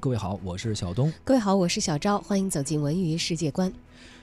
各位好，我是小东。各位好，我是小昭，欢迎走进文娱世界观。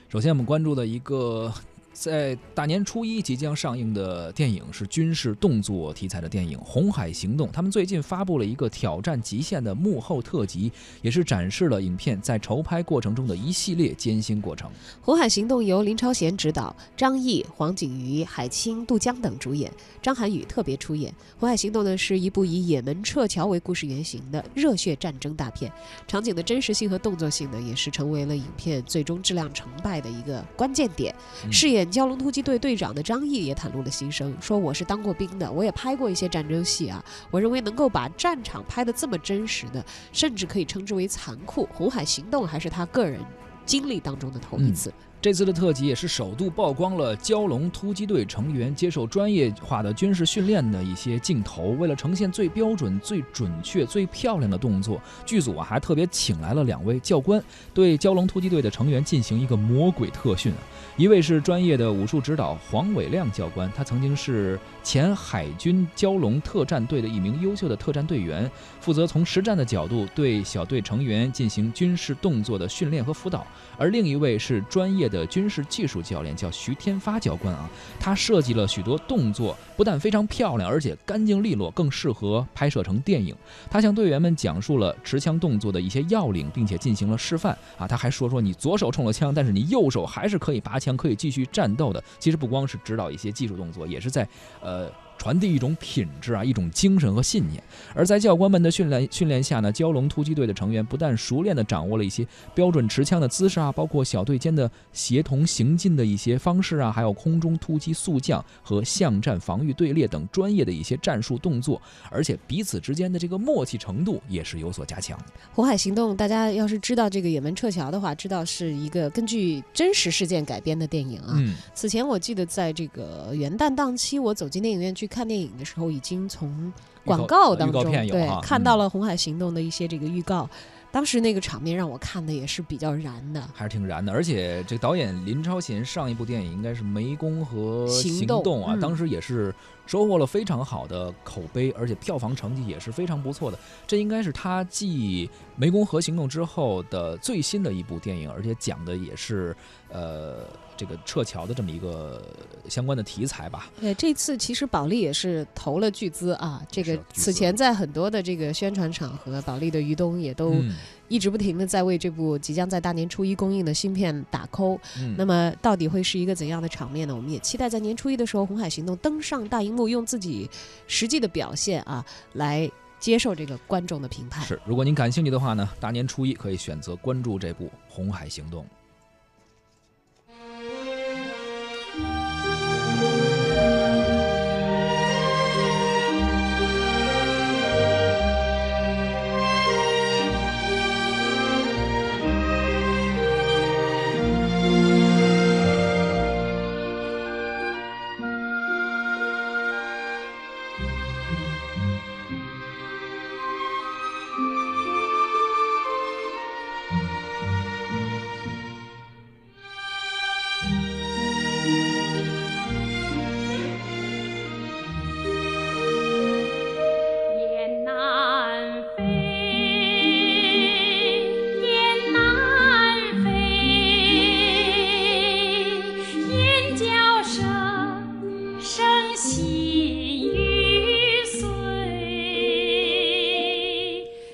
首先，我们关注的一个。在大年初一即将上映的电影是军事动作题材的电影《红海行动》。他们最近发布了一个挑战极限的幕后特辑，也是展示了影片在筹拍过程中的一系列艰辛过程。《红海行动》由林超贤执导，张译、黄景瑜、海清、杜江等主演，张涵予特别出演。《红海行动》呢是一部以也门撤侨为故事原型的热血战争大片，场景的真实性和动作性呢也是成为了影片最终质量成败的一个关键点。饰演蛟龙突击队队长的张毅也袒露了心声，说：“我是当过兵的，我也拍过一些战争戏啊。我认为能够把战场拍得这么真实的，甚至可以称之为残酷。《红海行动》还是他个人经历当中的头一次。”这次的特辑也是首度曝光了蛟龙突击队成员接受专业化的军事训练的一些镜头。为了呈现最标准、最准确、最漂亮的动作，剧组啊还特别请来了两位教官，对蛟龙突击队的成员进行一个魔鬼特训。一位是专业的武术指导黄伟亮教官，他曾经是前海军蛟龙特战队的一名优秀的特战队员，负责从实战的角度对小队成员进行军事动作的训练和辅导。而另一位是专业的。军事技术教练叫徐天发教官啊，他设计了许多动作，不但非常漂亮，而且干净利落，更适合拍摄成电影。他向队员们讲述了持枪动作的一些要领，并且进行了示范啊。他还说说你左手冲了枪，但是你右手还是可以拔枪，可以继续战斗的。其实不光是指导一些技术动作，也是在呃。传递一种品质啊，一种精神和信念。而在教官们的训练训练下呢，蛟龙突击队的成员不但熟练地掌握了一些标准持枪的姿势啊，包括小队间的协同行进的一些方式啊，还有空中突击速降和巷战防御队列等专业的一些战术动作，而且彼此之间的这个默契程度也是有所加强。红海行动，大家要是知道这个也门撤侨的话，知道是一个根据真实事件改编的电影啊。嗯。此前我记得在这个元旦档期，我走进电影院去。看电影的时候，已经从广告当中对看到了《红海行动》的一些这个预告。当时那个场面让我看的也是比较燃的，还是挺燃的。而且这导演林超贤上一部电影应该是《湄公河行动》啊，当时也是收获了非常好的口碑，而且票房成绩也是非常不错的。这应该是他继《湄公河行动》之后的最新的一部电影，而且讲的也是呃这个撤侨的这么一个相关的题材吧。对，这次其实保利也是投了巨资啊。这个此前在很多的这个宣传场合，保利的于东也都。一直不停的在为这部即将在大年初一公映的新片打 call，那么到底会是一个怎样的场面呢？我们也期待在年初一的时候，《红海行动》登上大荧幕，用自己实际的表现啊，来接受这个观众的评判。是，如果您感兴趣的话呢，大年初一可以选择关注这部《红海行动》。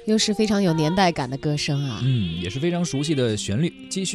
又是非常有年代感的歌声啊，嗯，也是非常熟悉的旋律，继续。